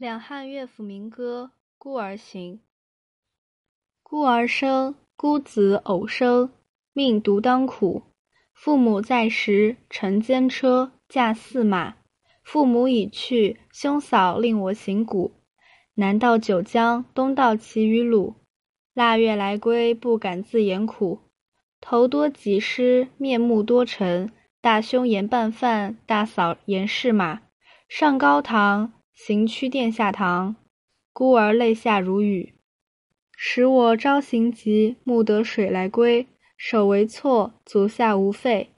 两汉乐府民歌《孤儿行》：孤儿生，孤子偶生，命独当苦。父母在时，乘间车，驾驷马。父母已去，兄嫂令我行古。南到九江，东到齐与鲁。腊月来归，不敢自言苦。头多疾失，面目多沉。大兄言半饭，大嫂言是马。上高堂。行趋殿下堂，孤儿泪下如雨。使我朝行急，暮得水来归。手为错，足下无废。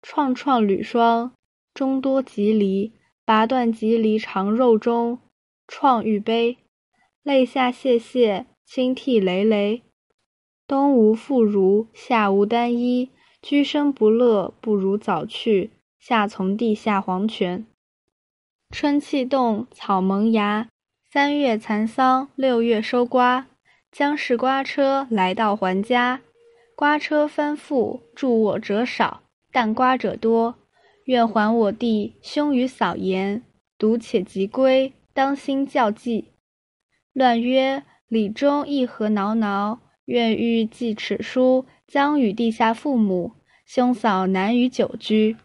创创履霜，中多棘藜。拔断棘藜长肉中，创欲悲。泪下泻泻，清涕累累。冬无复如，夏无单衣。居生不乐，不如早去。下从地下黄泉。春气动，草萌芽。三月蚕桑，六月收瓜。将是瓜车来到还家。瓜车翻覆，助我者少，但瓜者多。愿还我弟兄与嫂言，独且即归，当心教济。乱曰：礼中亦何挠挠？愿欲寄此书，将与地下父母兄嫂难与久居。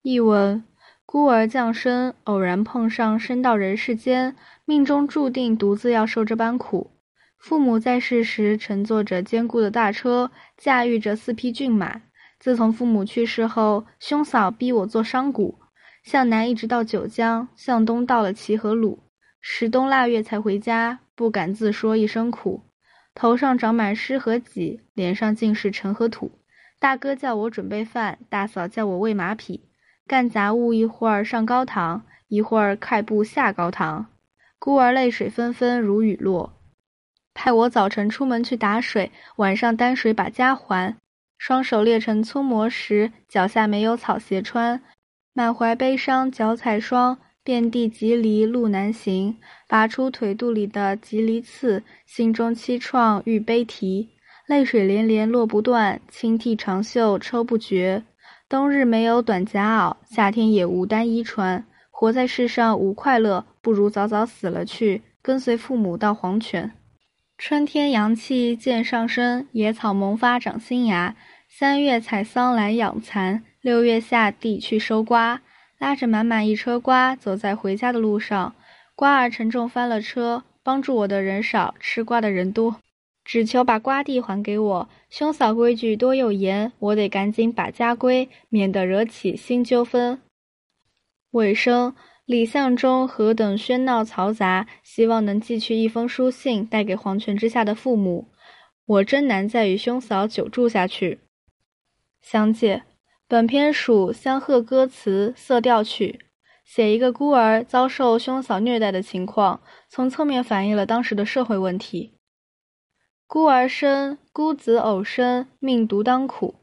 译文。孤儿降生，偶然碰上生到人世间，命中注定独自要受这般苦。父母在世时，乘坐着坚固的大车，驾驭着四匹骏马。自从父母去世后，兄嫂逼我做商贾，向南一直到九江，向东到了齐和鲁。时冬腊月才回家，不敢自说一声苦。头上长满虱和棘，脸上尽是尘和土。大哥叫我准备饭，大嫂叫我喂马匹。干杂物，一会儿上高堂，一会儿快步下高堂。孤儿泪水纷纷如雨落，派我早晨出门去打水，晚上担水把家还。双手裂成粗磨时，脚下没有草鞋穿，满怀悲伤脚踩霜，遍地棘藜路难行。拔出腿肚里的棘藜刺，心中凄怆欲悲啼，泪水连连落不断，轻涕长袖抽不绝。冬日没有短夹袄，夏天也无单衣穿。活在世上无快乐，不如早早死了去，跟随父母到黄泉。春天阳气渐上升，野草萌发长新芽。三月采桑来养蚕，六月下地去收瓜。拉着满满一车瓜，走在回家的路上。瓜儿沉重翻了车，帮助我的人少，吃瓜的人多。只求把瓜地还给我，兄嫂规矩多又严，我得赶紧把家归，免得惹起新纠纷。尾声，李相中何等喧闹嘈杂，希望能寄去一封书信，带给黄泉之下的父母。我真难再与兄嫂久住下去。详解：本篇属相和歌词色调曲，写一个孤儿遭受兄嫂虐待的情况，从侧面反映了当时的社会问题。孤儿生，孤子偶生，命独当苦。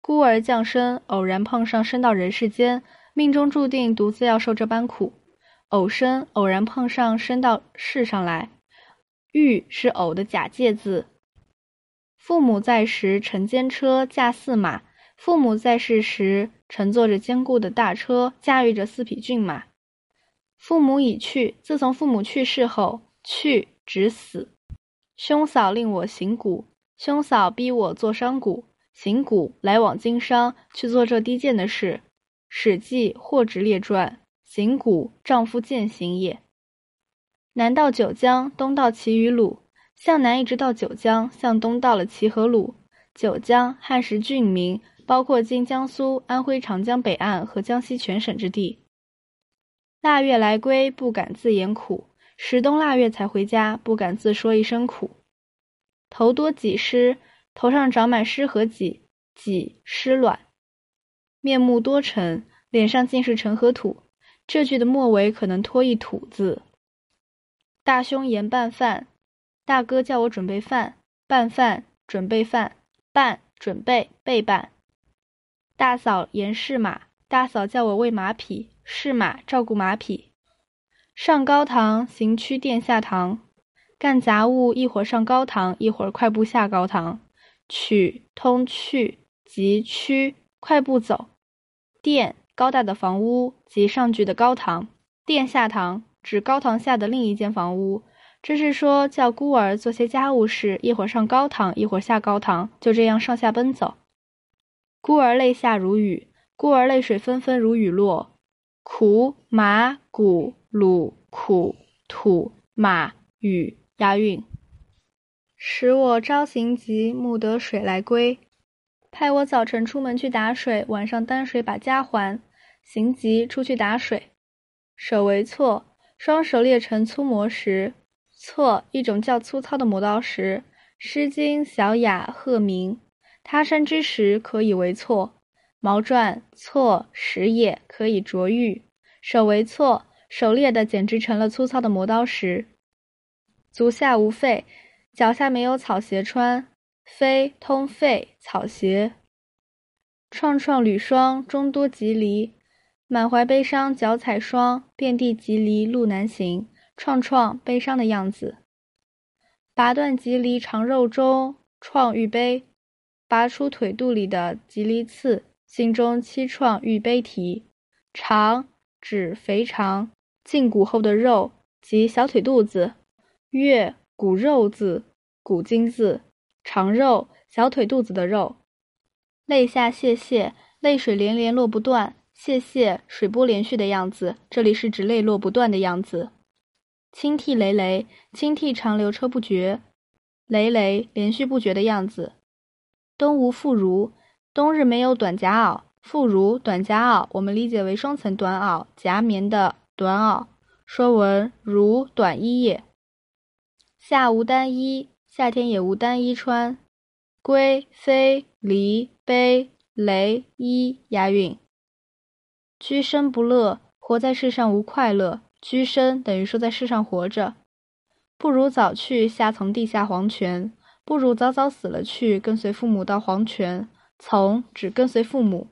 孤儿降生，偶然碰上生到人世间，命中注定独自要受这般苦。偶生，偶然碰上生到世上来。遇是偶的假借字。父母在时，乘监车，驾驷马。父母在世时，乘坐着坚固的大车，驾驭着四匹骏马。父母已去，自从父母去世后，去指死。兄嫂令我行贾，兄嫂逼我做商贾。行贾来往经商，去做这低贱的事。《史记·货殖列传》：行贾，丈夫践行也。南到九江，东到齐与鲁，向南一直到九江，向东到了齐和鲁。九江汉时郡名，包括今江苏、安徽长江北岸和江西全省之地。腊月来归，不敢自言苦。时冬腊月才回家，不敢自说一声苦。头多几湿，头上长满虱和棘，棘湿卵。面目多沉，脸上尽是尘和土。这句的末尾可能拖一土字。大兄言拌饭，大哥叫我准备饭，拌饭准备饭，拌准备备拌。大嫂言是马，大嫂叫我喂马匹，是马照顾马匹。上高堂，行趋殿下堂，干杂物，一会儿上高堂，一会儿快步下高堂。取通去即趋，快步走。殿高大的房屋及上句的高堂，殿下堂指高堂下的另一间房屋。这是说叫孤儿做些家务事，一会儿上高堂，一会儿下高堂，就这样上下奔走。孤儿泪下如雨，孤儿泪水纷纷如雨落。苦马古鲁苦土马雨押韵。使我朝行急，暮得水来归。派我早晨出门去打水，晚上担水把家还。行急出去打水。手为错，双手列成粗磨石。错，一种较粗糙的磨刀石，《诗经·小雅·鹤鸣》。他山之石，可以为错。毛传：错，石也，可以琢玉。手为错，手裂的简直成了粗糙的磨刀石。足下无废，脚下没有草鞋穿。非通废，草鞋。创创履霜，终多吉离。满怀悲伤，脚踩霜，遍地吉离，路难行。创创悲伤的样子，拔断棘藜长肉中，创欲悲，拔出腿肚里的棘藜刺，心中凄怆欲悲啼。肠指肥肠胫骨后的肉及小腿肚子，月骨肉字，骨筋字，肠肉小腿肚子的肉。泪下泻泻，泪水连连落不断，泻泻水波连续的样子，这里是指泪落不断的样子。清涕累累，清涕长流车不绝，累累连续不绝的样子。东吴妇孺，冬日没有短夹袄。复如短夹袄，我们理解为双层短袄，夹棉的短袄。说文如短衣也。夏无单衣，夏天也无单衣穿。归飞离悲雷衣押韵。居生不乐，活在世上无快乐。居生等于说在世上活着，不如早去下从地下黄泉，不如早早死了去跟随父母到黄泉。从指跟随父母。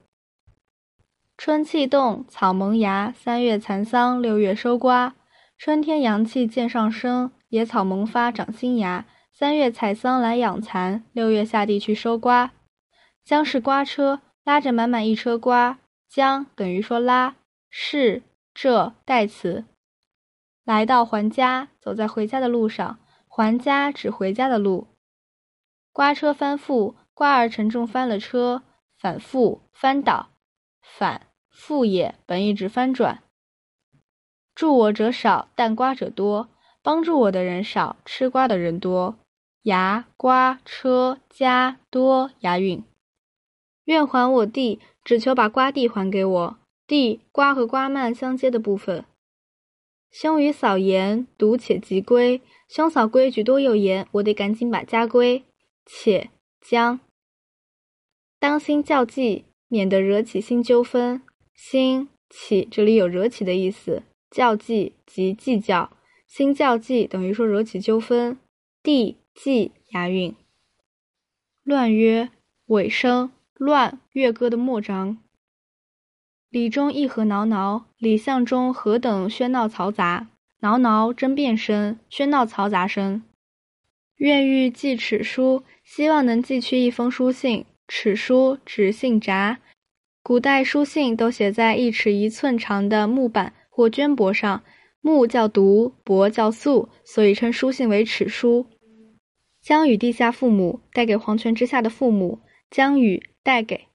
春气动，草萌芽，三月蚕桑，六月收瓜。春天阳气渐上升，野草萌发长新芽。三月采桑来养蚕，六月下地去收瓜。将是瓜车拉着满满一车瓜，将等于说拉，是这代词。来到还家，走在回家的路上。还家指回家的路。瓜车翻覆，瓜儿沉重翻了车。反复翻倒，反复也，本意指翻转。助我者少，但瓜者多。帮助我的人少，吃瓜的人多。牙瓜车家多押韵。愿还我地，只求把瓜地还给我。地瓜和瓜蔓相接的部分。兄与嫂言，独且即归。兄嫂规矩多又严，我得赶紧把家归。且将当心较计，免得惹起新纠纷。心起这里有惹起的意思，较计即计较，新较计等于说惹起纠纷。地计押韵。乱曰尾声，乱乐歌的末章。里中一和挠挠，里巷中何等喧闹嘈杂，挠挠争辩声，喧闹嘈杂声。愿欲寄尺书，希望能寄去一封书信。尺书指信札，古代书信都写在一尺一寸长的木板或绢帛上，木叫牍，帛叫素，所以称书信为尺书。将与地下父母，带给黄泉之下的父母。将与带给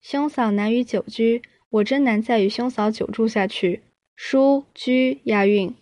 兄嫂难与久居。我真难再与兄嫂久住下去。书居押韵。